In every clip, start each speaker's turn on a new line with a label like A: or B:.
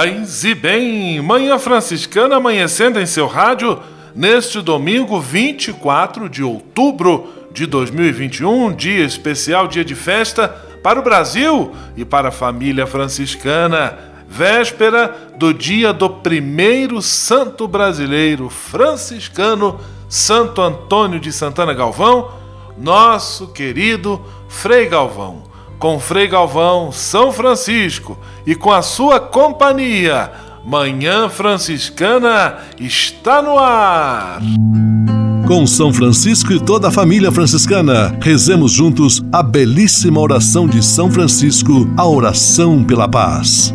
A: Paz e bem, Manhã Franciscana amanhecendo em seu rádio neste domingo 24 de outubro de 2021, dia especial, dia de festa para o Brasil e para a família franciscana, véspera do dia do primeiro santo brasileiro franciscano, Santo Antônio de Santana Galvão, nosso querido Frei Galvão com Frei Galvão, São Francisco e com a sua companhia. Manhã Franciscana está no ar.
B: Com São Francisco e toda a família franciscana, rezemos juntos a belíssima oração de São Francisco, a oração pela paz.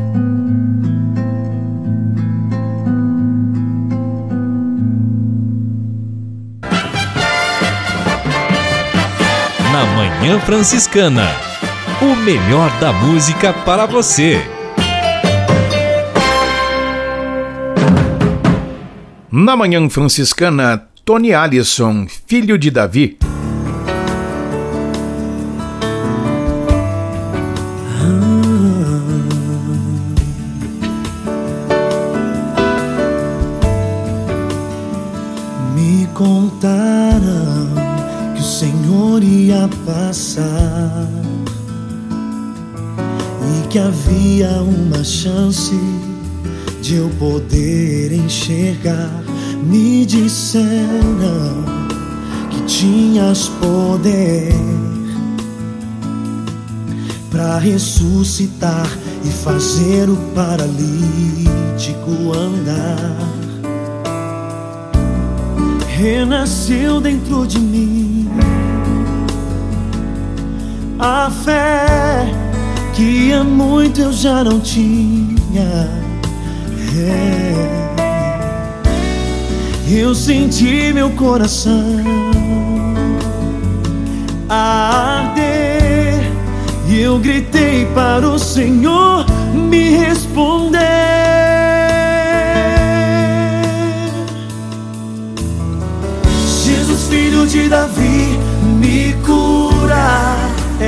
C: Na Manhã Franciscana. O melhor da música para você.
D: Na Manhã Franciscana, Tony Allison, filho de Davi.
E: Passar e que havia uma chance de eu poder enxergar. Me disseram que tinhas poder para ressuscitar e fazer o paralítico andar. Renasceu dentro de mim a fé que há muito eu já não tinha. É. Eu senti meu coração arder e eu gritei para o Senhor me responder. Jesus, filho de Davi, me cura.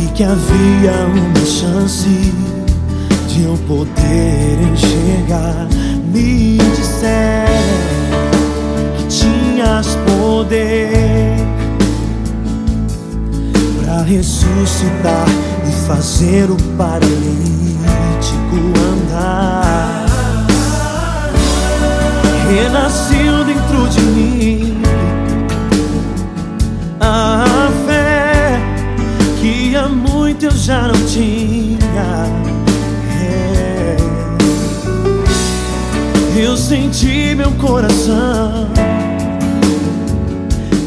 E: E que havia uma chance de eu poder enxergar. Me disseram que tinhas poder para ressuscitar e fazer o paralítico andar. Renasceu dentro de mim a fé que há muito eu já não tinha. É. Eu senti meu coração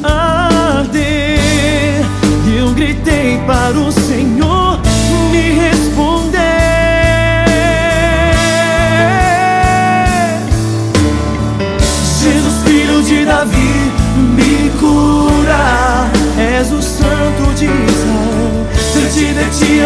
E: arder eu gritei para o Senhor me responder.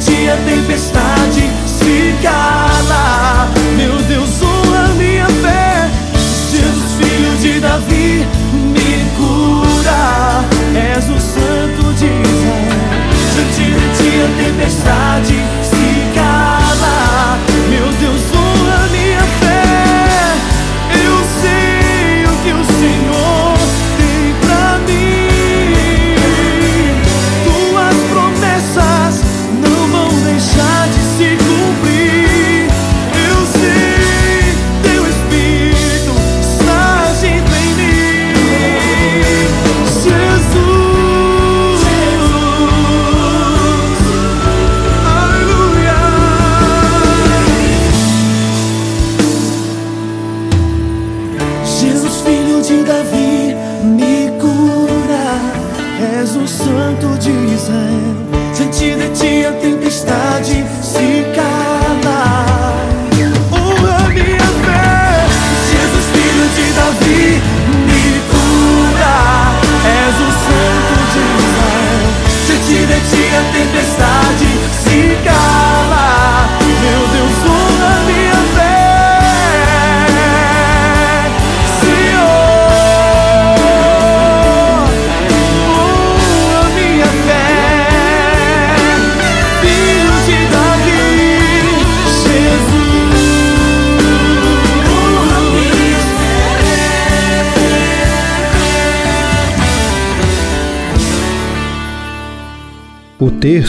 E: Ti a tempestade se cala. Meu Deus, honra minha fé. Jesus, filho de Davi, me cura. És o santo de Israel. Diante a tempestade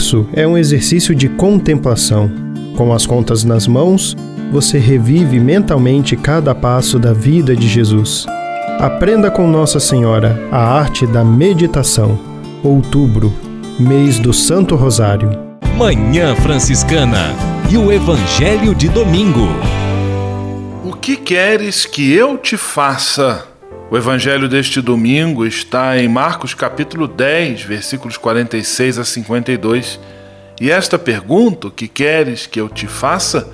E: O
F: terço é um exercício de contemplação. Com as contas nas mãos, você revive mentalmente cada passo da vida de Jesus. Aprenda com Nossa Senhora a arte da meditação. Outubro, mês do Santo Rosário.
C: Manhã Franciscana e o Evangelho de Domingo.
A: O que queres que eu te faça? O evangelho deste domingo está em Marcos capítulo 10, versículos 46 a 52. E esta pergunta, que queres que eu te faça?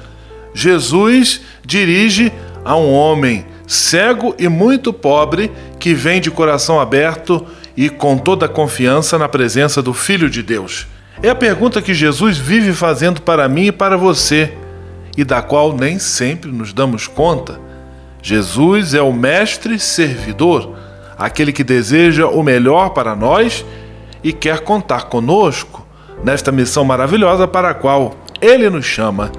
A: Jesus dirige a um homem cego e muito pobre que vem de coração aberto e com toda a confiança na presença do Filho de Deus. É a pergunta que Jesus vive fazendo para mim e para você, e da qual nem sempre nos damos conta. Jesus é o mestre servidor, aquele que deseja o melhor para nós e quer contar conosco nesta missão maravilhosa para a qual ele nos chama.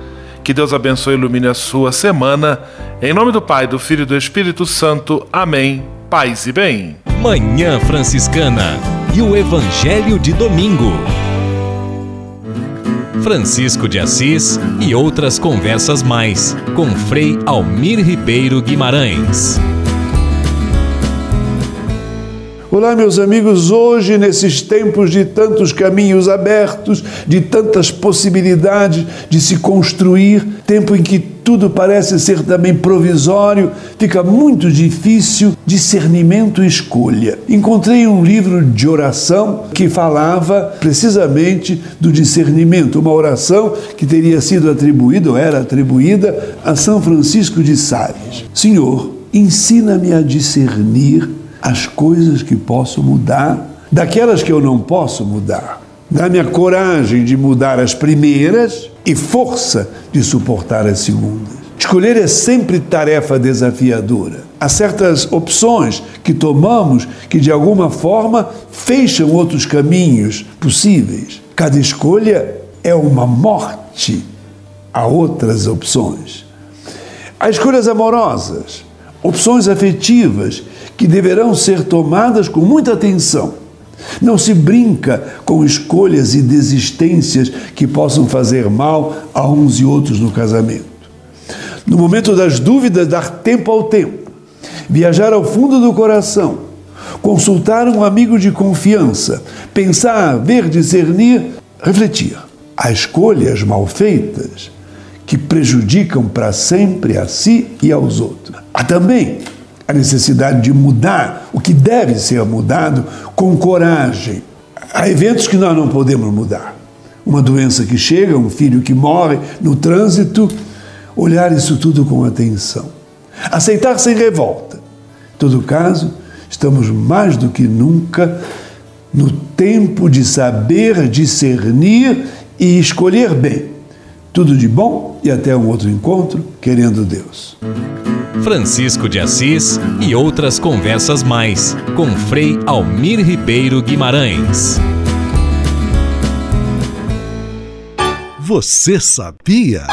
A: Que Deus abençoe e ilumine a sua semana. Em nome do Pai, do Filho e do Espírito Santo. Amém. Paz e bem.
C: Manhã Franciscana e o Evangelho de Domingo. Francisco de Assis e outras conversas mais com Frei Almir Ribeiro Guimarães.
G: Olá, meus amigos. Hoje, nesses tempos de tantos caminhos abertos, de tantas possibilidades de se construir, tempo em que tudo parece ser também provisório, fica muito difícil discernimento e escolha. Encontrei um livro de oração que falava precisamente do discernimento, uma oração que teria sido atribuída ou era atribuída a São Francisco de Sales. Senhor, ensina-me a discernir as coisas que posso mudar, daquelas que eu não posso mudar. Dá-me a coragem de mudar as primeiras e força de suportar as segundas. Escolher é sempre tarefa desafiadora. Há certas opções que tomamos que de alguma forma fecham outros caminhos possíveis. Cada escolha é uma morte a outras opções. Há escolhas amorosas, opções afetivas que deverão ser tomadas com muita atenção. Não se brinca com escolhas e desistências que possam fazer mal a uns e outros no casamento. No momento das dúvidas, dar tempo ao tempo, viajar ao fundo do coração, consultar um amigo de confiança, pensar, ver, discernir, refletir. Há escolhas mal feitas que prejudicam para sempre a si e aos outros. Há também a necessidade de mudar o que deve ser mudado com coragem. Há eventos que nós não podemos mudar. Uma doença que chega, um filho que morre no trânsito, olhar isso tudo com atenção. Aceitar sem revolta. Em todo caso, estamos mais do que nunca no tempo de saber discernir e escolher bem. Tudo de bom e até um outro encontro, querendo Deus.
C: Francisco de Assis e outras conversas mais com Frei Almir Ribeiro Guimarães.
B: Você sabia?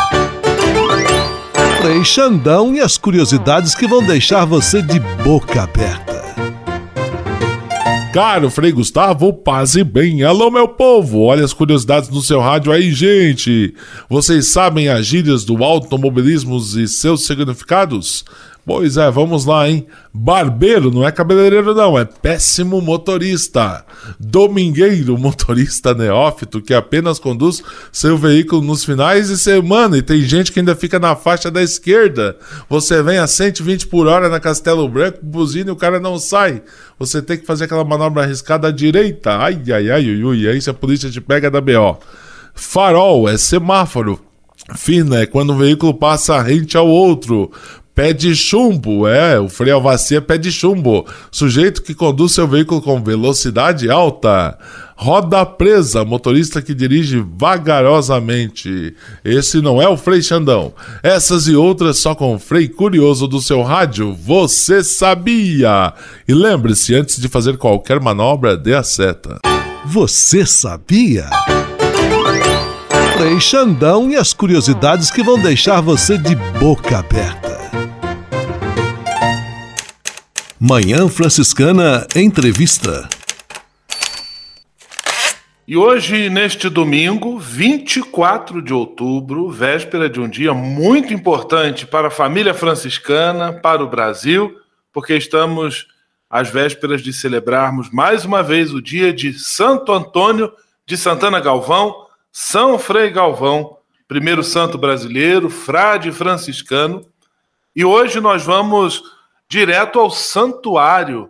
B: Frei Xandão e as curiosidades que vão deixar você de boca aberta.
A: Caro Frei Gustavo, paz e bem. Alô, meu povo! Olha as curiosidades no seu rádio aí, gente. Vocês sabem as gírias do automobilismo e seus significados? Pois é, vamos lá, hein? Barbeiro não é cabeleireiro, não, é péssimo motorista. Domingueiro, motorista neófito que apenas conduz seu veículo nos finais de semana e tem gente que ainda fica na faixa da esquerda. Você vem a 120 por hora na Castelo Branco, buzina e o cara não sai. Você tem que fazer aquela manobra arriscada à direita. Ai, ai, ai, ui, ui. Aí se a polícia te pega da BO. Farol é semáforo. Fina é quando o veículo passa rente ao outro. Pé de chumbo, é, o freio alvacia pé de chumbo. Sujeito que conduz seu veículo com velocidade alta. Roda presa, motorista que dirige vagarosamente. Esse não é o Frei Xandão. Essas e outras só com o Frei Curioso do seu rádio. Você sabia? E lembre-se, antes de fazer qualquer manobra, dê a seta.
B: Você sabia? Frei Xandão e as curiosidades que vão deixar você de boca aberta. Manhã Franciscana Entrevista.
A: E hoje, neste domingo, 24 de outubro, véspera de um dia muito importante para a família franciscana, para o Brasil, porque estamos às vésperas de celebrarmos mais uma vez o dia de Santo Antônio de Santana Galvão, São Frei Galvão, primeiro santo brasileiro, frade franciscano. E hoje nós vamos direto ao santuário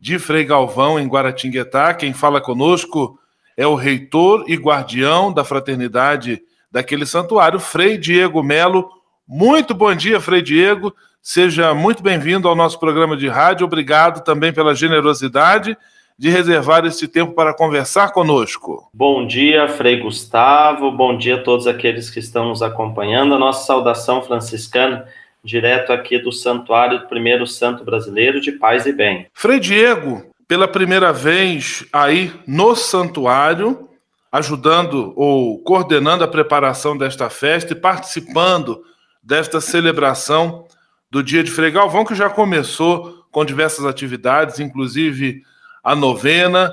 A: de Frei Galvão, em Guaratinguetá. Quem fala conosco é o reitor e guardião da fraternidade daquele santuário, Frei Diego Melo. Muito bom dia, Frei Diego. Seja muito bem-vindo ao nosso programa de rádio. Obrigado também pela generosidade de reservar esse tempo para conversar conosco.
H: Bom dia, Frei Gustavo. Bom dia a todos aqueles que estão nos acompanhando. A nossa saudação franciscana direto aqui do Santuário do Primeiro Santo Brasileiro de Paz e Bem.
A: Frei Diego, pela primeira vez aí no santuário, ajudando ou coordenando a preparação desta festa e participando desta celebração do Dia de Frei Galvão, que já começou com diversas atividades, inclusive a novena.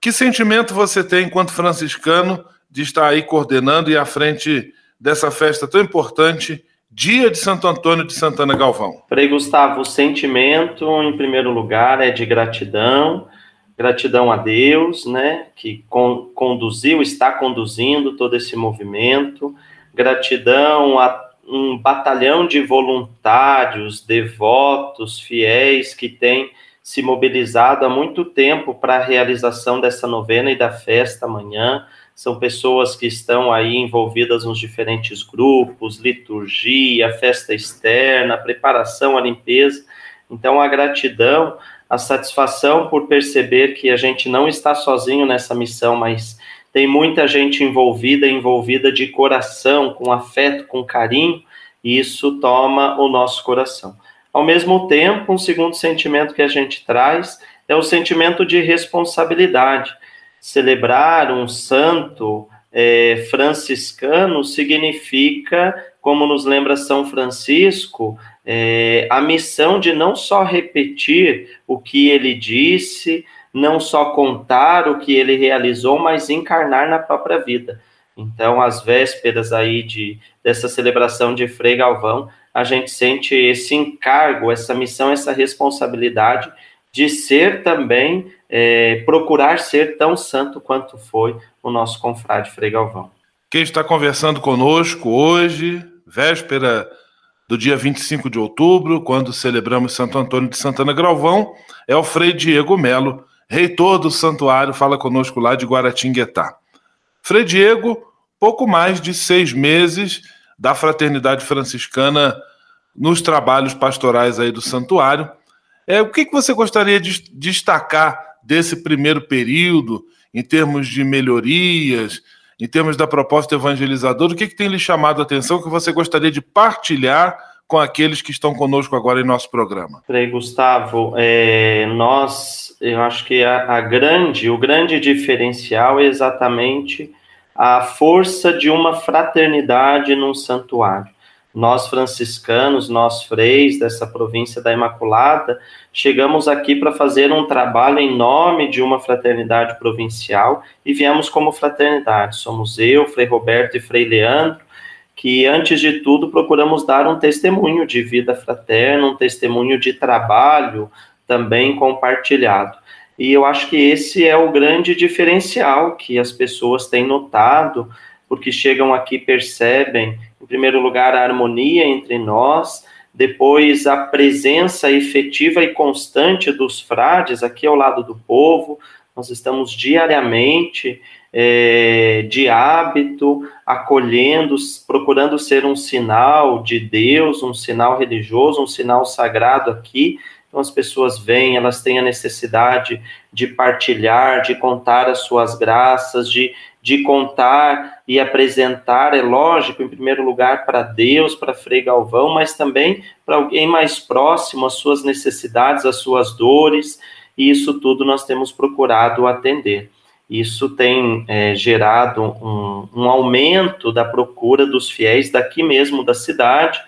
A: Que sentimento você tem, enquanto franciscano, de estar aí coordenando e à frente dessa festa tão importante Dia de Santo Antônio de Santana Galvão.
H: Frei Gustavo, o sentimento, em primeiro lugar, é de gratidão, Gratidão a Deus, né, que con conduziu, está conduzindo todo esse movimento. Gratidão a um batalhão de voluntários, devotos, fiéis que têm se mobilizado há muito tempo para a realização dessa novena e da festa amanhã. São pessoas que estão aí envolvidas nos diferentes grupos, liturgia, festa externa, preparação, a limpeza. Então, a gratidão, a satisfação por perceber que a gente não está sozinho nessa missão, mas tem muita gente envolvida, envolvida de coração, com afeto, com carinho, e isso toma o nosso coração. Ao mesmo tempo, um segundo sentimento que a gente traz é o sentimento de responsabilidade. Celebrar um santo é, franciscano significa, como nos lembra São Francisco, é, a missão de não só repetir o que ele disse, não só contar o que ele realizou, mas encarnar na própria vida. Então, às vésperas aí de, dessa celebração de Frei Galvão, a gente sente esse encargo, essa missão, essa responsabilidade de ser também, é, procurar ser tão santo quanto foi o nosso confrade Frei Galvão.
A: Quem está conversando conosco hoje, véspera do dia 25 de outubro, quando celebramos Santo Antônio de Santana Galvão, é o Frei Diego Melo, reitor do santuário, fala conosco lá de Guaratinguetá. Frei Diego, pouco mais de seis meses da Fraternidade Franciscana nos trabalhos pastorais aí do santuário. É, o que, que você gostaria de destacar desse primeiro período, em termos de melhorias, em termos da proposta evangelizadora? O que, que tem lhe chamado a atenção que você gostaria de partilhar com aqueles que estão conosco agora em nosso programa?
H: Frei Gustavo, é, nós, eu acho que a, a grande, o grande diferencial é exatamente a força de uma fraternidade num santuário. Nós franciscanos, nós freis dessa província da Imaculada, chegamos aqui para fazer um trabalho em nome de uma fraternidade provincial e viemos como fraternidade. Somos eu, Frei Roberto e Frei Leandro, que, antes de tudo, procuramos dar um testemunho de vida fraterna, um testemunho de trabalho também compartilhado. E eu acho que esse é o grande diferencial que as pessoas têm notado, porque chegam aqui percebem, em primeiro lugar, a harmonia entre nós, depois a presença efetiva e constante dos frades aqui ao lado do povo. Nós estamos diariamente é, de hábito, acolhendo, procurando ser um sinal de Deus, um sinal religioso, um sinal sagrado aqui. Então as pessoas vêm, elas têm a necessidade de partilhar, de contar as suas graças, de, de contar e apresentar, é lógico, em primeiro lugar para Deus, para Frei Galvão, mas também para alguém mais próximo, as suas necessidades, as suas dores, e isso tudo nós temos procurado atender. Isso tem é, gerado um, um aumento da procura dos fiéis daqui mesmo da cidade,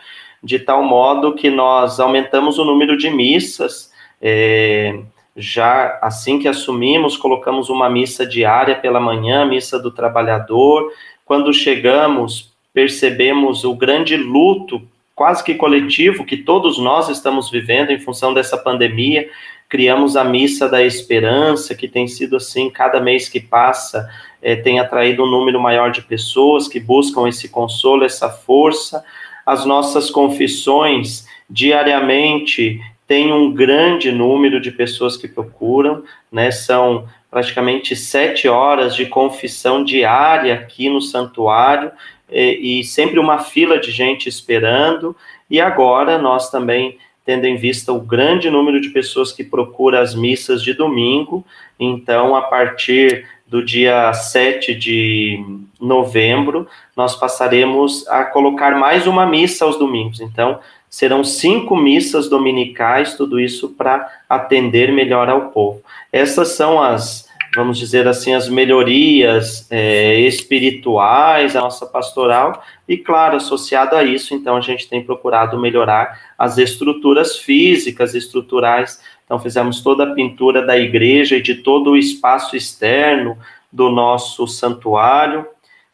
H: de tal modo que nós aumentamos o número de missas. É, já assim que assumimos, colocamos uma missa diária pela manhã, missa do trabalhador. Quando chegamos, percebemos o grande luto, quase que coletivo, que todos nós estamos vivendo em função dessa pandemia criamos a Missa da Esperança, que tem sido assim, cada mês que passa, é, tem atraído um número maior de pessoas que buscam esse consolo, essa força. As nossas confissões, diariamente, tem um grande número de pessoas que procuram, né? São praticamente sete horas de confissão diária aqui no santuário e, e sempre uma fila de gente esperando. E agora nós também tendo em vista o grande número de pessoas que procura as missas de domingo. Então, a partir do dia 7 de novembro, nós passaremos a colocar mais uma missa aos domingos. Então, serão cinco missas dominicais, tudo isso para atender melhor ao povo. Essas são as vamos dizer assim, as melhorias é, espirituais, a nossa pastoral, e claro, associado a isso, então a gente tem procurado melhorar as estruturas físicas, estruturais. Então fizemos toda a pintura da igreja e de todo o espaço externo do nosso santuário.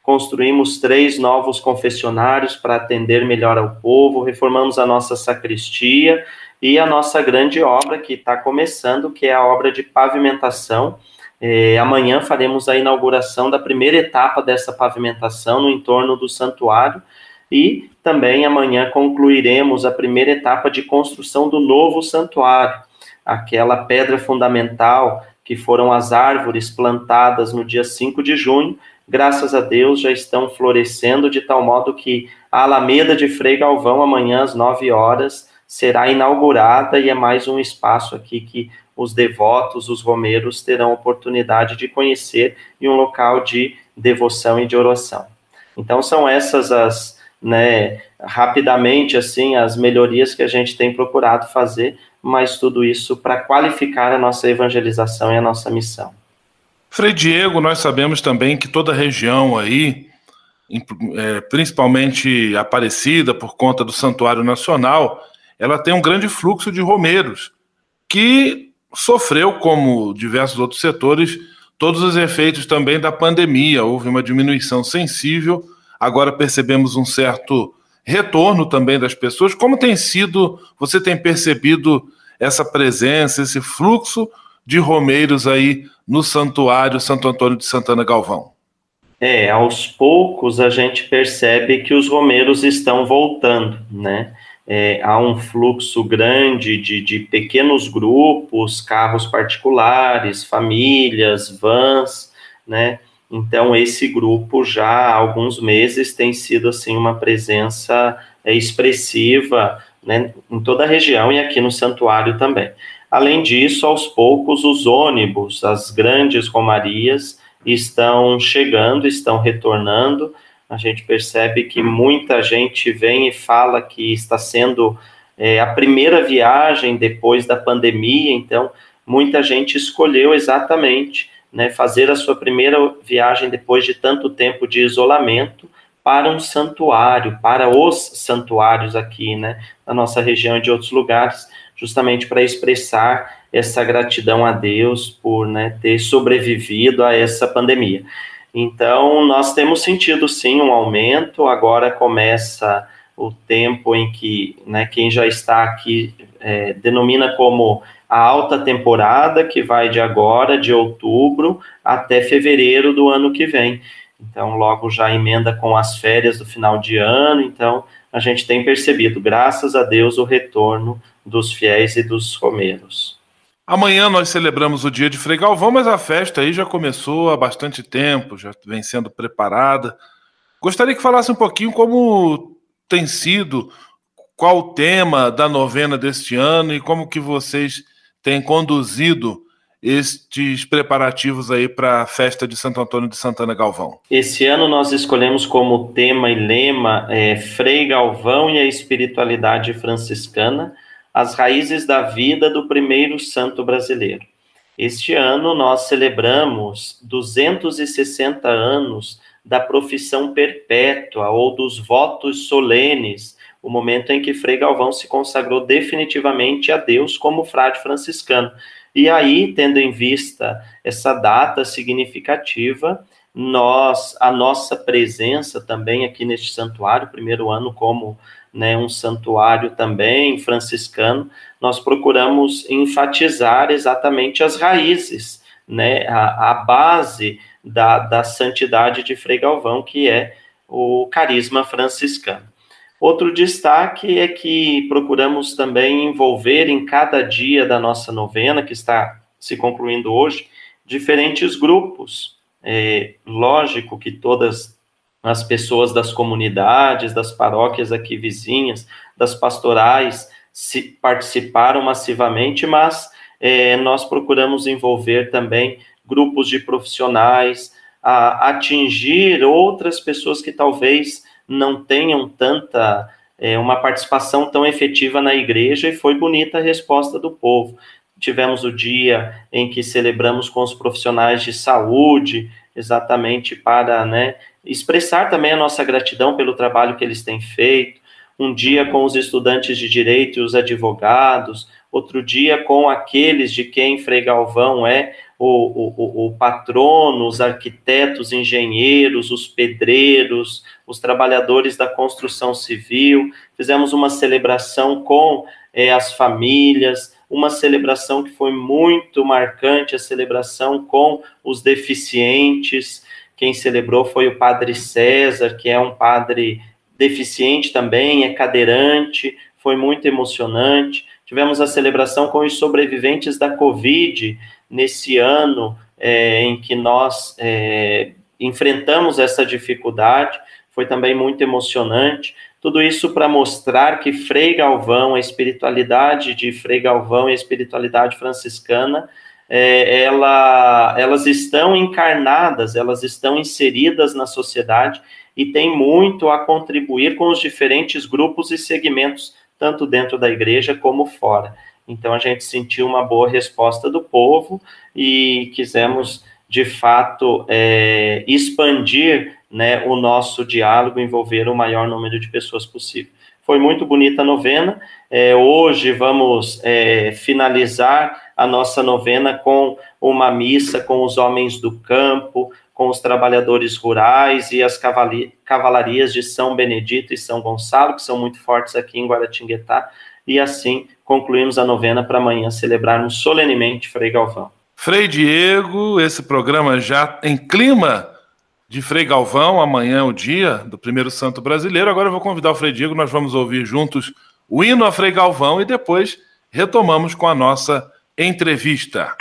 H: Construímos três novos confessionários para atender melhor ao povo, reformamos a nossa sacristia e a nossa grande obra que está começando, que é a obra de pavimentação. É, amanhã faremos a inauguração da primeira etapa dessa pavimentação no entorno do santuário e também amanhã concluiremos a primeira etapa de construção do novo santuário, aquela pedra fundamental que foram as árvores plantadas no dia 5 de junho, graças a Deus já estão florescendo de tal modo que a Alameda de Frei Galvão amanhã às 9 horas será inaugurada e é mais um espaço aqui que os devotos, os romeiros, terão oportunidade de conhecer e um local de devoção e de oração. Então, são essas as, né, rapidamente, assim, as melhorias que a gente tem procurado fazer, mas tudo isso para qualificar a nossa evangelização e a nossa missão.
A: Frei Diego, nós sabemos também que toda a região aí, é, principalmente Aparecida, por conta do Santuário Nacional, ela tem um grande fluxo de romeiros, que sofreu, como diversos outros setores, todos os efeitos também da pandemia. Houve uma diminuição sensível, agora percebemos um certo retorno também das pessoas. Como tem sido, você tem percebido essa presença, esse fluxo de romeiros aí no santuário Santo Antônio de Santana Galvão?
H: É, aos poucos a gente percebe que os romeiros estão voltando, né? é, há um fluxo grande de, de pequenos grupos, carros particulares, famílias, vans, né? Então, esse grupo já há alguns meses tem sido, assim, uma presença é, expressiva, né, em toda a região e aqui no santuário também. Além disso, aos poucos, os ônibus, as grandes romarias estão chegando, estão retornando, a gente percebe que muita gente vem e fala que está sendo é, a primeira viagem depois da pandemia, então muita gente escolheu exatamente né, fazer a sua primeira viagem depois de tanto tempo de isolamento para um santuário, para os santuários aqui, né, na nossa região e de outros lugares, justamente para expressar essa gratidão a Deus por né, ter sobrevivido a essa pandemia. Então, nós temos sentido sim um aumento. Agora começa o tempo em que né, quem já está aqui é, denomina como a alta temporada, que vai de agora, de outubro, até fevereiro do ano que vem. Então, logo já emenda com as férias do final de ano. Então, a gente tem percebido, graças a Deus, o retorno dos fiéis e dos romeiros.
A: Amanhã nós celebramos o dia de Frei Galvão, mas a festa aí já começou há bastante tempo, já vem sendo preparada. Gostaria que falasse um pouquinho como tem sido, qual o tema da novena deste ano e como que vocês têm conduzido estes preparativos aí para a festa de Santo Antônio de Santana Galvão?
H: Esse ano nós escolhemos como tema e lema é, Frei Galvão e a espiritualidade franciscana as raízes da vida do primeiro santo brasileiro. Este ano nós celebramos 260 anos da profissão perpétua ou dos votos solenes, o momento em que Frei Galvão se consagrou definitivamente a Deus como frade franciscano. E aí, tendo em vista essa data significativa, nós, a nossa presença também aqui neste santuário, primeiro ano como né, um santuário também franciscano, nós procuramos enfatizar exatamente as raízes, né, a, a base da, da santidade de Frei Galvão, que é o carisma franciscano. Outro destaque é que procuramos também envolver em cada dia da nossa novena, que está se concluindo hoje, diferentes grupos. É, lógico que todas as pessoas das comunidades, das paróquias aqui vizinhas, das pastorais, se participaram massivamente, mas é, nós procuramos envolver também grupos de profissionais, a atingir outras pessoas que talvez não tenham tanta é, uma participação tão efetiva na igreja e foi bonita a resposta do povo. Tivemos o dia em que celebramos com os profissionais de saúde, exatamente para né, expressar também a nossa gratidão pelo trabalho que eles têm feito. Um dia com os estudantes de direito e os advogados, outro dia com aqueles de quem Frei Galvão é o, o, o patrono, os arquitetos, engenheiros, os pedreiros, os trabalhadores da construção civil. Fizemos uma celebração com é, as famílias, uma celebração que foi muito marcante, a celebração com os deficientes. Quem celebrou foi o Padre César, que é um padre deficiente também, é cadeirante, foi muito emocionante. Tivemos a celebração com os sobreviventes da Covid nesse ano é, em que nós é, enfrentamos essa dificuldade, foi também muito emocionante. Tudo isso para mostrar que Frei Galvão, a espiritualidade de Frei Galvão e a espiritualidade franciscana, é, ela, elas estão encarnadas, elas estão inseridas na sociedade e têm muito a contribuir com os diferentes grupos e segmentos, tanto dentro da igreja como fora. Então a gente sentiu uma boa resposta do povo e quisemos de fato é, expandir né, o nosso diálogo, envolver o maior número de pessoas possível. Foi muito bonita a novena. É, hoje vamos é, finalizar a nossa novena com uma missa com os homens do campo, com os trabalhadores rurais e as cavalarias de São Benedito e São Gonçalo, que são muito fortes aqui em Guaratinguetá, e assim concluímos a novena para amanhã celebrarmos solenemente Frei Galvão.
A: Frei Diego, esse programa já em clima de Frei Galvão, amanhã é o dia do primeiro santo brasileiro. Agora eu vou convidar o Frei Diego, nós vamos ouvir juntos o hino a Frei Galvão e depois retomamos com a nossa entrevista.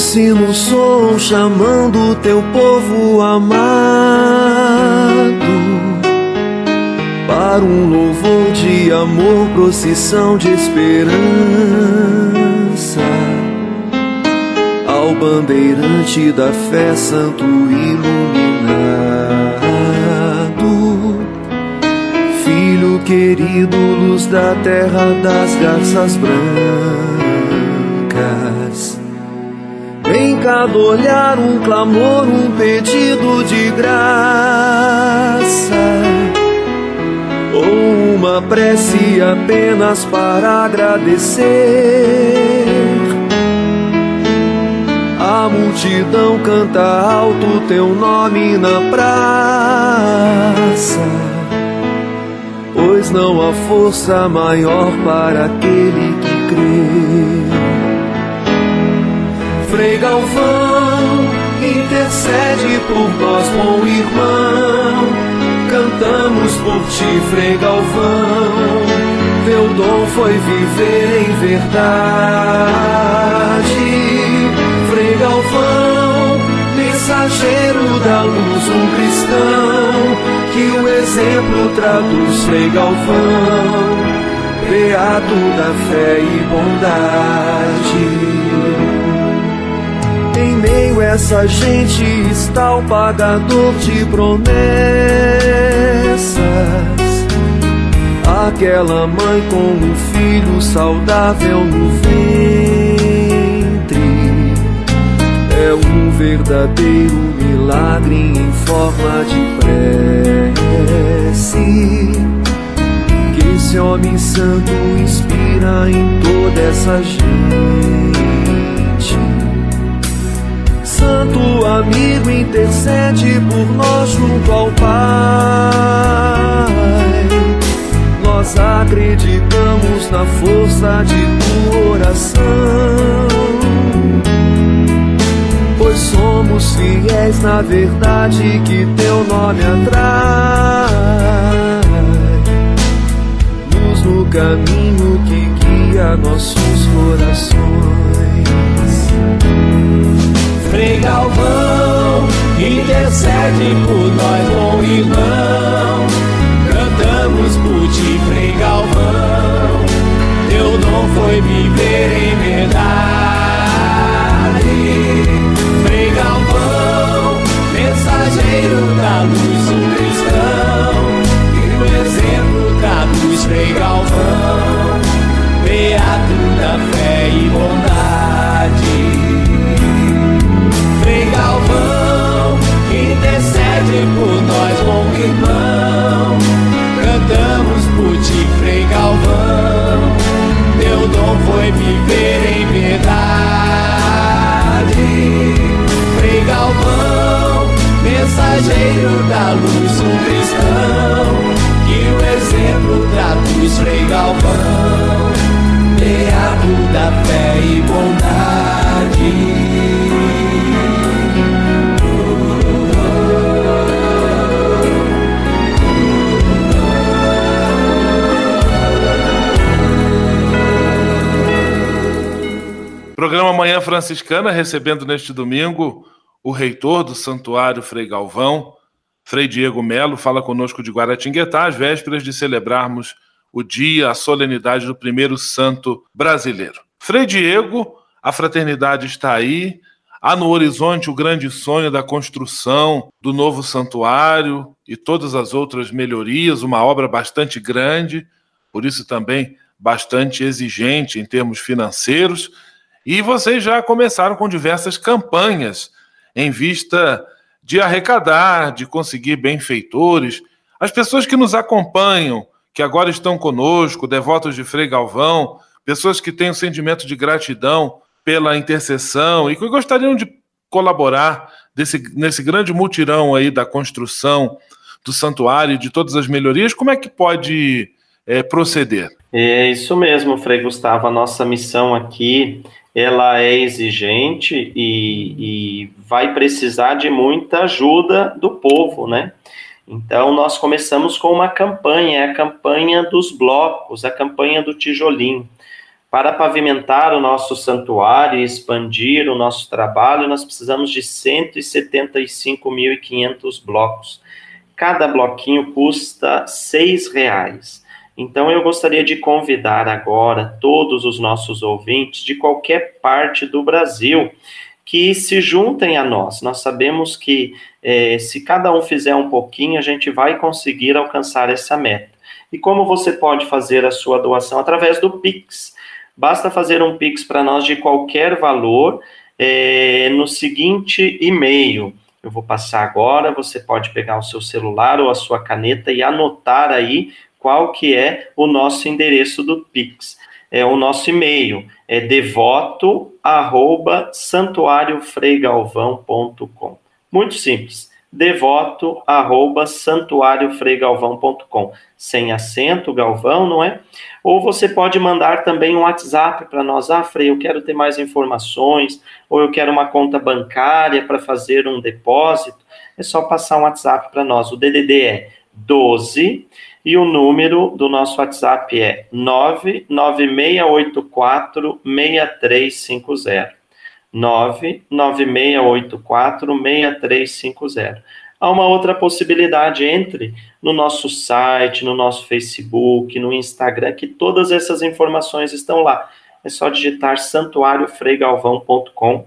I: Sino som chamando teu povo amado para um louvor de amor, procissão de esperança. Ao bandeirante da fé, santo iluminado, filho querido, luz da terra das garças brancas em cada olhar um clamor, um pedido de graça ou uma prece apenas para agradecer. A multidão canta alto teu nome na praça, pois não há força maior para aquele que crê. Frei Galvão, intercede por nós, bom irmão. Cantamos por ti, Frei Galvão. Teu dom foi viver em verdade. Frei Galvão, mensageiro da luz, um cristão que o exemplo traduz, Frei Galvão. Beato da fé e bondade. Essa gente está o pagador de promessas. Aquela mãe com um filho saudável no ventre. É um verdadeiro milagre em forma de prece. Que esse homem santo inspira em toda essa gente santo amigo intercede por nós junto ao Pai. Nós acreditamos na força de tua oração, pois somos fiéis na verdade que teu nome atrai. Luz no caminho que guia nossos corações.
J: Frei Galvão, intercede por nós, bom irmão. Cantamos por ti, Frei Galvão. Teu dom foi viver em verdade. Frei Galvão, mensageiro da luz, um cristão. Que o
K: Galvão, beato da fé e bondade. Por nós, bom irmão. Cantamos por ti, Frei Galvão. Teu dom foi viver em verdade. Frei Galvão, mensageiro da luz, um cristão exemplo traduz Frei Galvão, beato da fé e bondade.
A: Programa Manhã Franciscana recebendo neste domingo o reitor do Santuário Frei Galvão, Frei Diego Melo fala conosco de Guaratinguetá, às vésperas de celebrarmos o dia, a solenidade do primeiro santo brasileiro. Frei Diego, a fraternidade está aí, há no horizonte o grande sonho da construção do novo santuário e todas as outras melhorias, uma obra bastante grande, por isso também bastante exigente em termos financeiros. E vocês já começaram com diversas campanhas em vista de arrecadar, de conseguir benfeitores. As pessoas que nos acompanham, que agora estão conosco, devotos de Frei Galvão, pessoas que têm um sentimento de gratidão pela intercessão e que gostariam de colaborar desse, nesse grande mutirão aí da construção do santuário e de todas as melhorias, como é que pode é, proceder?
H: É isso mesmo, Frei Gustavo. A nossa missão aqui ela é exigente e, e vai precisar de muita ajuda do povo, né? Então, nós começamos com uma campanha, é a campanha dos blocos, a campanha do tijolinho. Para pavimentar o nosso santuário e expandir o nosso trabalho, nós precisamos de 175.500 blocos. Cada bloquinho custa R$ reais. Então eu gostaria de convidar agora todos os nossos ouvintes de qualquer parte do Brasil que se juntem a nós. Nós sabemos que é, se cada um fizer um pouquinho, a gente vai conseguir alcançar essa meta. E como você pode fazer a sua doação? Através do Pix. Basta fazer um Pix para nós de qualquer valor é, no seguinte e-mail. Eu vou passar agora, você pode pegar o seu celular ou a sua caneta e anotar aí qual que é o nosso endereço do Pix. É o nosso e-mail, é devoto arroba santuariofreigalvão.com. Muito simples, devoto arroba santuariofreigalvão.com. Sem acento, Galvão, não é? Ou você pode mandar também um WhatsApp para nós. Ah, Frei, eu quero ter mais informações, ou eu quero uma conta bancária para fazer um depósito. É só passar um WhatsApp para nós. O DDD é 12 e o número do nosso WhatsApp é 996846350. 996846350. Há uma outra possibilidade, entre no nosso site, no nosso Facebook, no Instagram, que todas essas informações estão lá. É só digitar santuariofreigalvão.com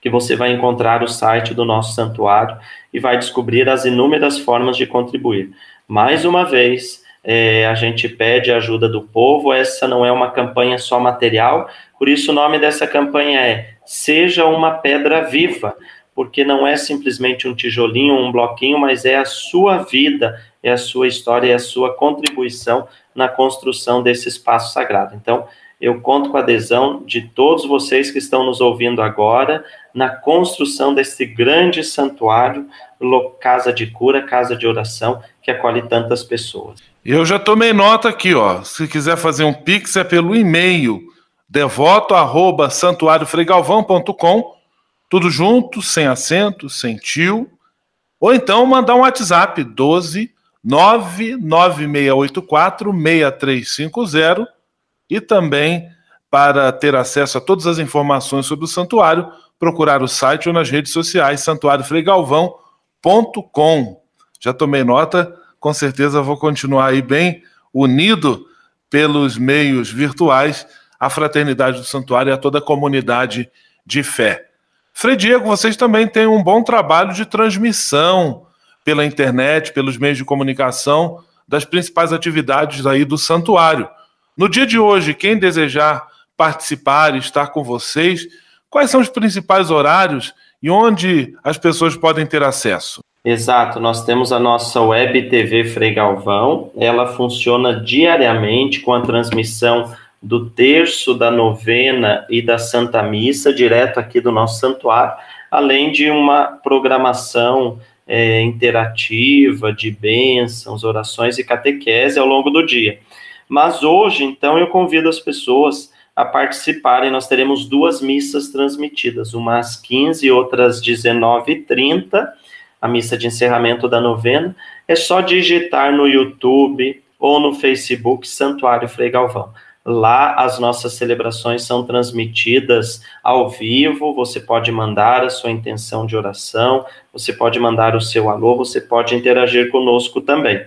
H: que você vai encontrar o site do nosso santuário e vai descobrir as inúmeras formas de contribuir. Mais uma vez, é, a gente pede a ajuda do povo. Essa não é uma campanha só material, por isso o nome dessa campanha é Seja uma Pedra Viva, porque não é simplesmente um tijolinho, um bloquinho, mas é a sua vida, é a sua história, é a sua contribuição na construção desse espaço sagrado. Então, eu conto com a adesão de todos vocês que estão nos ouvindo agora na construção desse grande santuário, casa de cura, casa de oração, que acolhe tantas pessoas.
A: Eu já tomei nota aqui, ó. Se quiser fazer um pix é pelo e-mail devoto@santuariofregalvão.com, tudo junto, sem acento, sem tio, ou então mandar um WhatsApp 12 99684 6350 e também para ter acesso a todas as informações sobre o santuário, procurar o site ou nas redes sociais santuariofreigalvão.com. Já tomei nota, com certeza vou continuar aí bem unido pelos meios virtuais à fraternidade do santuário e a toda a comunidade de fé. Frei Diego, vocês também têm um bom trabalho de transmissão pela internet, pelos meios de comunicação das principais atividades aí do santuário. No dia de hoje, quem desejar participar e estar com vocês, quais são os principais horários e onde as pessoas podem ter acesso?
H: Exato, nós temos a nossa web TV Frei Galvão, ela funciona diariamente com a transmissão do terço, da novena e da Santa Missa, direto aqui do nosso santuário, além de uma programação é, interativa de bênçãos, orações e catequese ao longo do dia. Mas hoje, então, eu convido as pessoas a participarem. Nós teremos duas missas transmitidas, uma às 15 e outra às 19h30, a missa de encerramento da novena. É só digitar no YouTube ou no Facebook Santuário Frei Galvão. Lá as nossas celebrações são transmitidas ao vivo. Você pode mandar a sua intenção de oração, você pode mandar o seu alô, você pode interagir conosco também.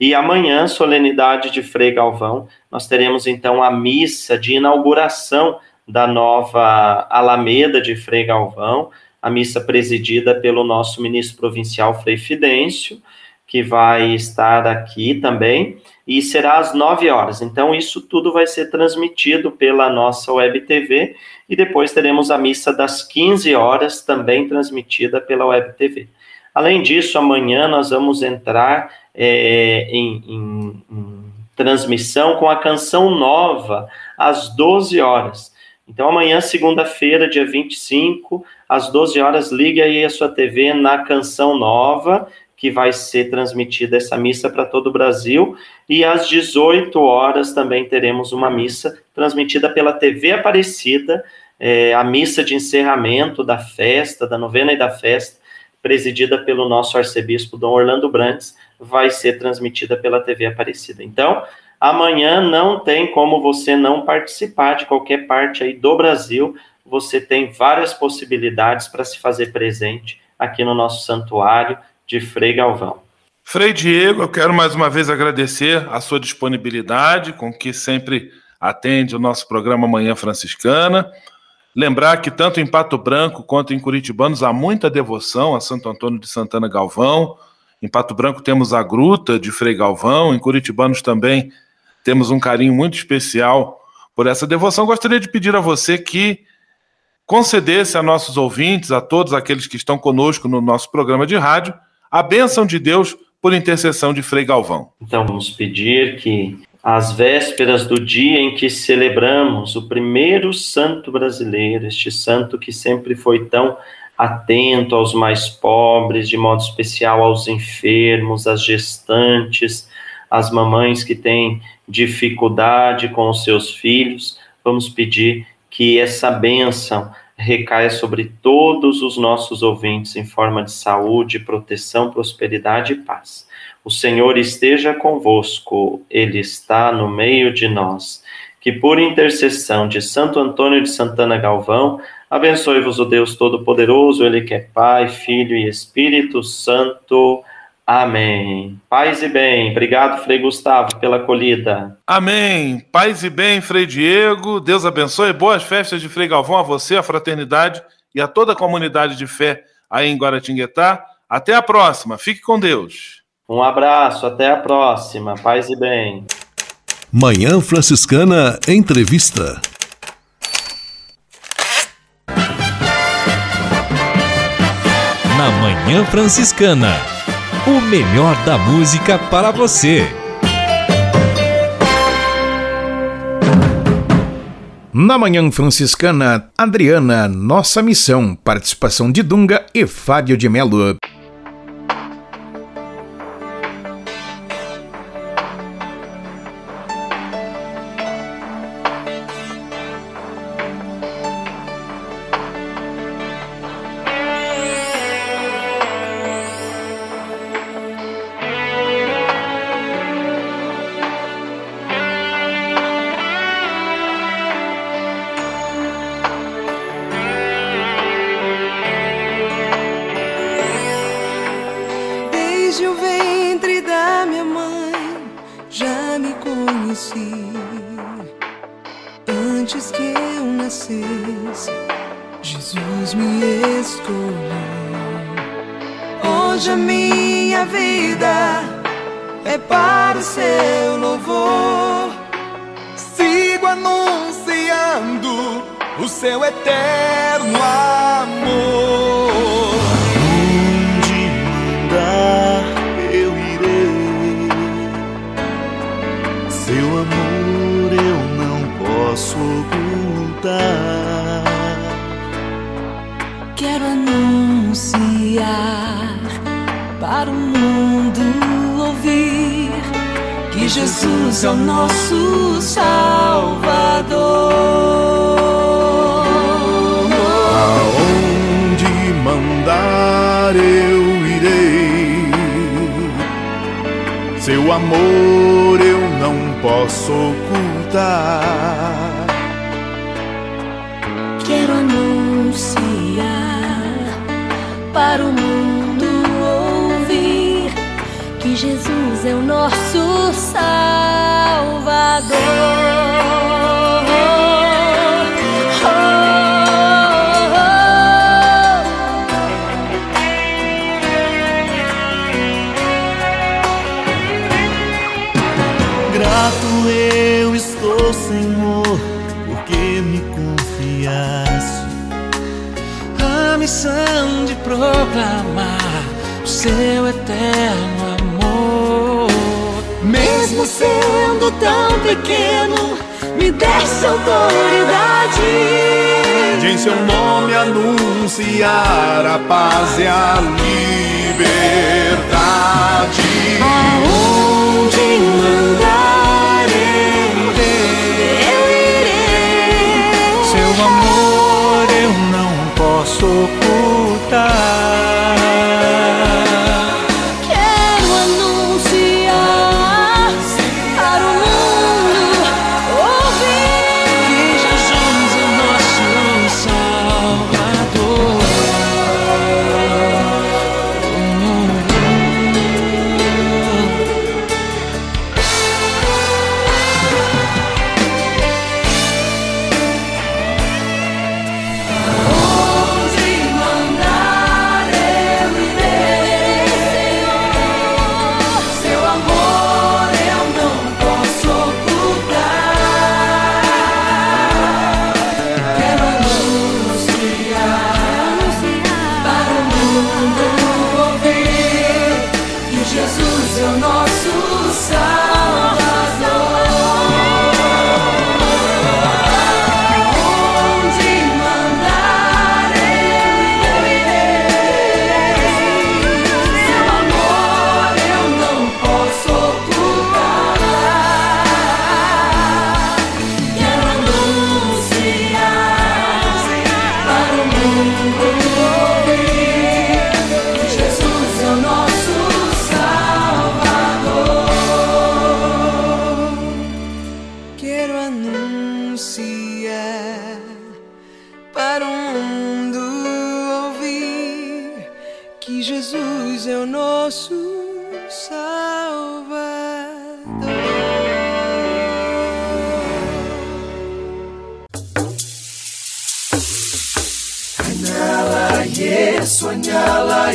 H: E amanhã, solenidade de Frei Galvão, nós teremos então a missa de inauguração da nova Alameda de Frei Galvão, a missa presidida pelo nosso ministro provincial Frei Fidêncio, que vai estar aqui também, e será às 9 horas. Então, isso tudo vai ser transmitido pela nossa web TV, e depois teremos a missa das 15 horas, também transmitida pela web TV. Além disso, amanhã nós vamos entrar é, em, em, em transmissão com a canção nova, às 12 horas. Então, amanhã, segunda-feira, dia 25, às 12 horas, ligue aí a sua TV na Canção Nova, que vai ser transmitida essa missa para todo o Brasil. E às 18 horas também teremos uma missa transmitida pela TV Aparecida, é, a missa de encerramento da festa, da novena e da festa, presidida pelo nosso arcebispo Dom Orlando Brandes, vai ser transmitida pela TV Aparecida. Então, amanhã não tem como você não participar de qualquer parte aí do Brasil. Você tem várias possibilidades para se fazer presente aqui no nosso santuário de Frei Galvão.
A: Frei Diego, eu quero mais uma vez agradecer a sua disponibilidade, com que sempre atende o nosso programa Manhã Franciscana. Lembrar que tanto em Pato Branco quanto em Curitibanos há muita devoção a Santo Antônio de Santana Galvão. Em Pato Branco temos a Gruta de Frei Galvão, em Curitibanos também temos um carinho muito especial por essa devoção. Gostaria de pedir a você que concedesse a nossos ouvintes, a todos aqueles que estão conosco no nosso programa de rádio, a bênção de Deus por intercessão de Frei Galvão.
H: Então vamos pedir que às vésperas do dia em que celebramos o primeiro santo brasileiro, este santo que sempre foi tão atento aos mais pobres, de modo especial aos enfermos, às gestantes, às mamães que têm dificuldade com os seus filhos, vamos pedir que essa bênção recaia sobre todos os nossos ouvintes em forma de saúde, proteção, prosperidade e paz. O Senhor esteja convosco, Ele está no meio de nós. Que por intercessão de Santo Antônio de Santana Galvão, abençoe-vos o Deus Todo-Poderoso, Ele que é Pai, Filho e Espírito Santo. Amém. Paz e bem. Obrigado, Frei Gustavo, pela acolhida.
A: Amém. Paz e bem, Frei Diego. Deus abençoe. Boas festas de Frei Galvão a você, a fraternidade e a toda a comunidade de fé aí em Guaratinguetá. Até a próxima. Fique com Deus.
H: Um abraço. Até a próxima. Paz e bem.
B: Manhã Franciscana Entrevista.
C: Na Manhã Franciscana o melhor da música para você.
D: Na Manhã Franciscana, Adriana, Nossa Missão, participação de Dunga e Fábio de Melo.
L: Estou, Senhor, porque me confiaste
M: a missão de proclamar o seu eterno amor. Mesmo sendo tão pequeno, me desse autoridade.
L: de em seu nome anunciar a paz e a liberdade.
M: Aonde mandar
L: ocultar.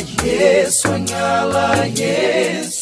E: Yesu, añala Yesu.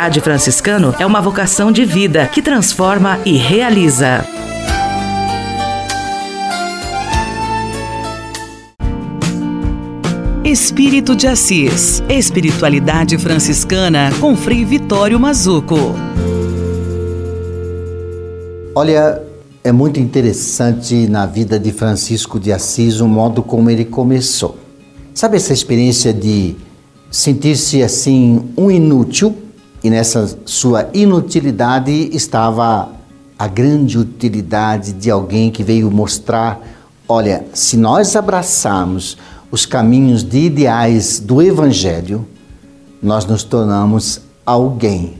N: franciscano é uma vocação de vida que transforma e realiza. Espírito de Assis. Espiritualidade franciscana com Frei Vitório Mazuco.
O: Olha, é muito interessante na vida de Francisco de Assis o modo como ele começou. Sabe essa experiência de sentir-se assim um inútil e nessa sua inutilidade estava a grande utilidade de alguém que veio mostrar: olha, se nós abraçarmos os caminhos de ideais do Evangelho, nós nos tornamos alguém.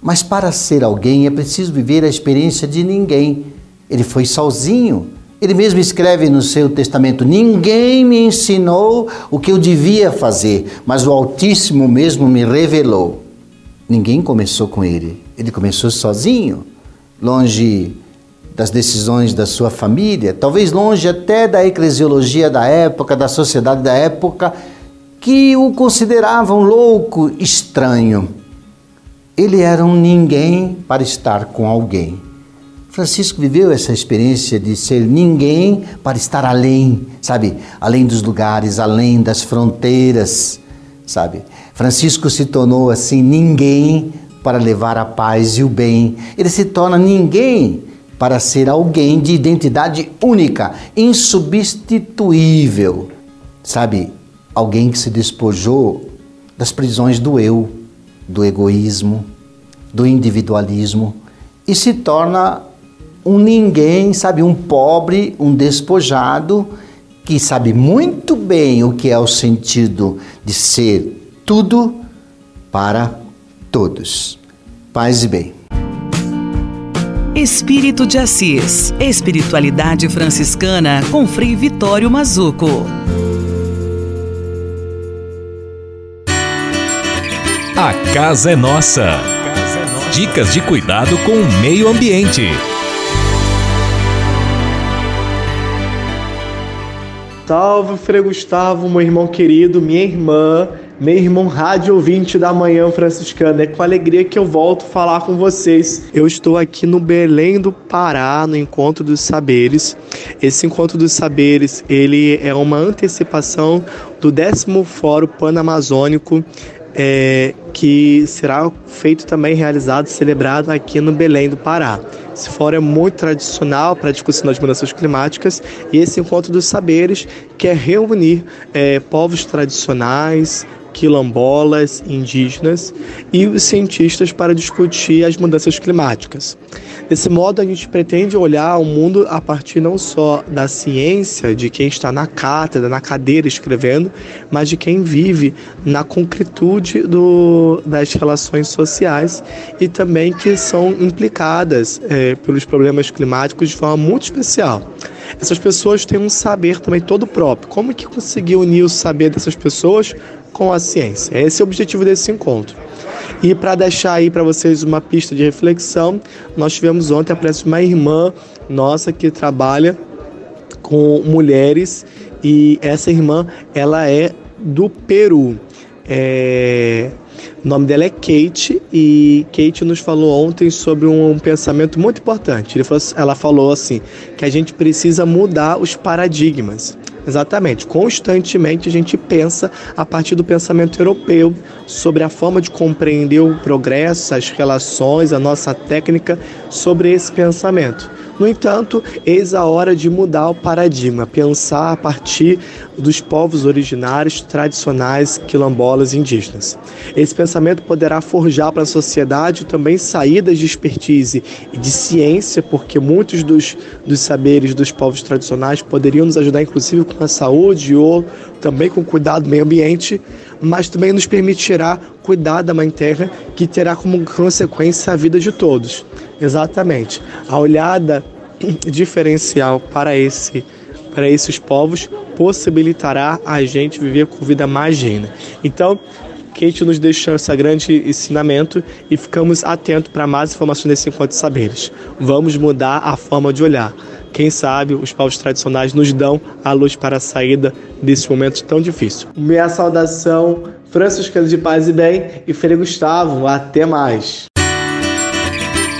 O: Mas para ser alguém é preciso viver a experiência de ninguém. Ele foi sozinho. Ele mesmo escreve no seu testamento: Ninguém me ensinou o que eu devia fazer, mas o Altíssimo mesmo me revelou. Ninguém começou com ele. Ele começou sozinho, longe das decisões da sua família, talvez longe até da eclesiologia da época, da sociedade da época, que o consideravam louco, estranho. Ele era um ninguém para estar com alguém. Francisco viveu essa experiência de ser ninguém para estar além, sabe? Além dos lugares, além das fronteiras, sabe? Francisco se tornou assim ninguém para levar a paz e o bem. Ele se torna ninguém para ser alguém de identidade única, insubstituível. Sabe? Alguém que se despojou das prisões do eu, do egoísmo, do individualismo e se torna um ninguém, sabe, um pobre, um despojado que sabe muito bem o que é o sentido de ser tudo para todos. Paz e bem.
N: Espírito de Assis. Espiritualidade franciscana com Frei Vitório Mazuco.
C: A casa é nossa. Dicas de cuidado com o meio ambiente.
P: Salve, Frei Gustavo, meu irmão querido, minha irmã, meu irmão rádio ouvinte da Manhã Franciscana. É com alegria que eu volto falar com vocês. Eu estou aqui no Belém do Pará, no Encontro dos Saberes. Esse Encontro dos Saberes, ele é uma antecipação do décimo Fórum Panamazônico é, que será feito também, realizado, celebrado aqui no Belém do Pará. Esse fórum é muito tradicional para a discussão das mudanças climáticas e esse encontro dos saberes quer reunir é, povos tradicionais, quilombolas, indígenas e os cientistas para discutir as mudanças climáticas. Desse modo, a gente pretende olhar o mundo a partir não só da ciência, de quem está na cátedra, na cadeira escrevendo, mas de quem vive na concretude do, das relações sociais e também que são implicadas é, pelos problemas climáticos de forma muito especial. Essas pessoas têm um saber também todo próprio. Como que conseguir unir o saber dessas pessoas com a ciência? Esse é o objetivo desse encontro. E para deixar aí para vocês uma pista de reflexão, nós tivemos ontem a presença de uma irmã nossa que trabalha com mulheres e essa irmã ela é do Peru. É... O nome dela é Kate e Kate nos falou ontem sobre um pensamento muito importante. Ela falou assim que a gente precisa mudar os paradigmas. Exatamente. Constantemente a gente pensa a partir do pensamento europeu sobre a forma de compreender o progresso, as relações, a nossa técnica sobre esse pensamento. No entanto, eis a hora de mudar o paradigma, pensar a partir dos povos originários, tradicionais, quilombolas indígenas. Esse pensamento poderá forjar para a sociedade também saídas de expertise e de ciência, porque muitos dos, dos saberes dos povos tradicionais poderiam nos ajudar, inclusive, com a saúde ou também com o cuidado do meio ambiente, mas também nos permitirá cuidar da Mãe Terra, que terá como consequência a vida de todos. Exatamente. A olhada diferencial para esse para esses povos possibilitará a gente viver com vida mais digna. Então, Kate nos deixou esse grande ensinamento e ficamos atentos para mais informações desse encontro de saberes. Vamos mudar a forma de olhar. Quem sabe os povos tradicionais nos dão a luz para a saída desse momento tão difícil. Minha saudação, franciscano de paz e bem, e Frei Gustavo, até mais.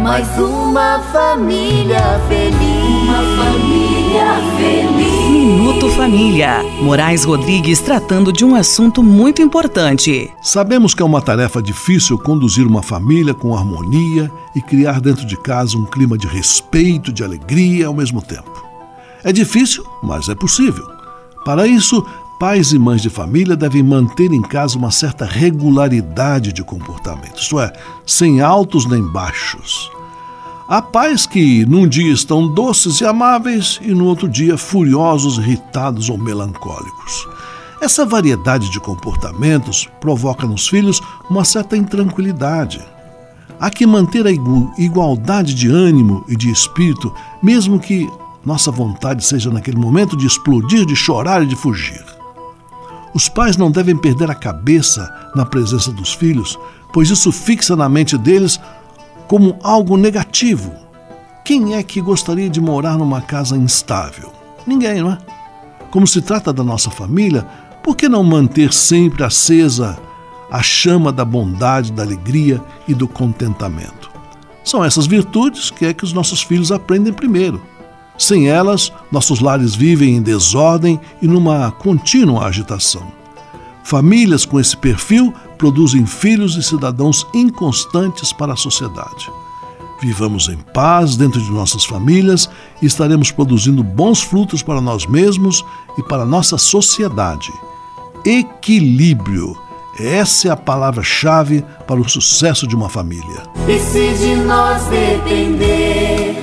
M: mais uma família feliz. Uma família feliz.
N: Minuto Família. Moraes Rodrigues tratando de um assunto muito importante.
B: Sabemos que é uma tarefa difícil conduzir uma família com harmonia e criar dentro de casa um clima de respeito, de alegria ao mesmo tempo. É difícil, mas é possível. Para isso, pais e mães de família devem manter em casa uma certa regularidade de comportamento, isto é, sem altos nem baixos. Há pais que num dia estão doces e amáveis e no outro dia furiosos, irritados ou melancólicos. Essa variedade de comportamentos provoca nos filhos uma certa intranquilidade. Há que manter a igualdade de ânimo e de espírito, mesmo que nossa vontade seja naquele momento de explodir, de chorar e de fugir. Os pais não devem perder a cabeça na presença dos filhos, pois isso fixa na mente deles como algo negativo. Quem é que gostaria de morar numa casa instável? Ninguém, não é? Como se trata da nossa família, por que não manter sempre acesa a chama da bondade, da alegria e do contentamento? São essas virtudes que é que os nossos filhos aprendem primeiro. Sem elas, nossos lares vivem em desordem e numa contínua agitação. Famílias com esse perfil produzem filhos e cidadãos inconstantes para a sociedade. Vivamos em paz dentro de nossas famílias e estaremos produzindo bons frutos para nós mesmos e para nossa sociedade. Equilíbrio. Essa é a palavra-chave para o sucesso de uma família.
M: E se de nós depender,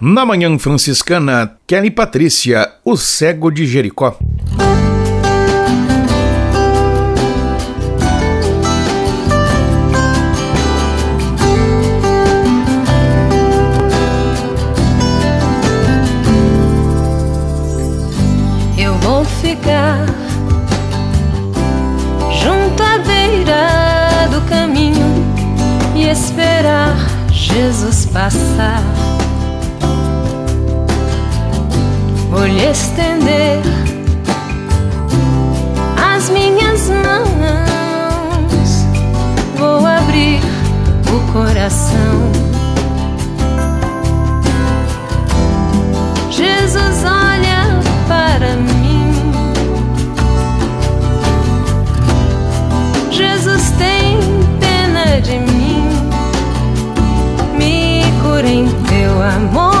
D: Na Manhã Franciscana, Kelly Patrícia, o cego de Jericó.
Q: Eu vou ficar junto à beira do caminho e esperar Jesus passar. Vou lhe estender as minhas mãos, vou abrir o coração. Jesus olha para mim. Jesus tem pena de mim, me cura em teu amor.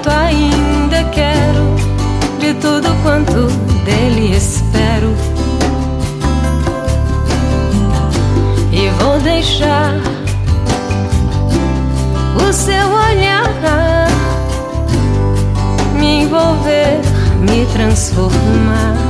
Q: Quanto ainda quero, de tudo quanto dele espero. E vou deixar o seu olhar me envolver, me transformar.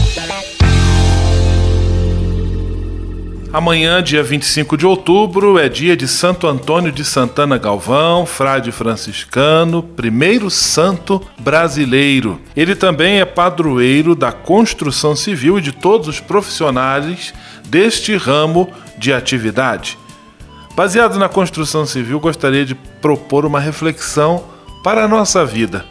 A: Amanhã, dia 25 de outubro, é dia de Santo Antônio de Santana Galvão, frade franciscano, primeiro santo brasileiro. Ele também é padroeiro da construção civil e de todos os profissionais deste ramo de atividade. Baseado na construção civil, gostaria de propor uma reflexão para a nossa vida.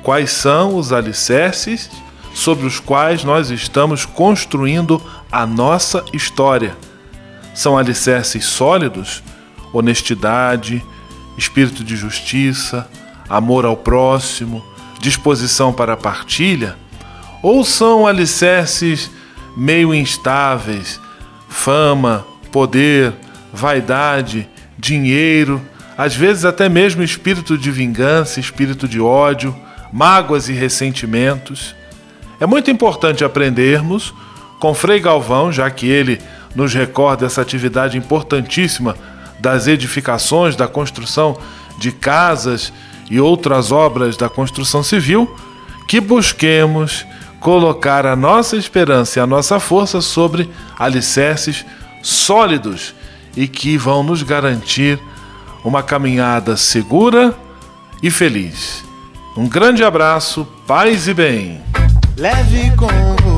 A: Quais são os alicerces sobre os quais nós estamos construindo a nossa história. São alicerces sólidos, honestidade, espírito de justiça, amor ao próximo, disposição para a partilha? Ou são alicerces meio instáveis, fama, poder, vaidade, dinheiro, às vezes até mesmo espírito de vingança, espírito de ódio, mágoas e ressentimentos? É muito importante aprendermos com Frei Galvão, já que ele nos recorda essa atividade importantíssima das edificações, da construção de casas e outras obras da construção civil, que busquemos colocar a nossa esperança e a nossa força sobre alicerces sólidos e que vão nos garantir uma caminhada segura e feliz. Um grande abraço, paz e bem.
K: Leve com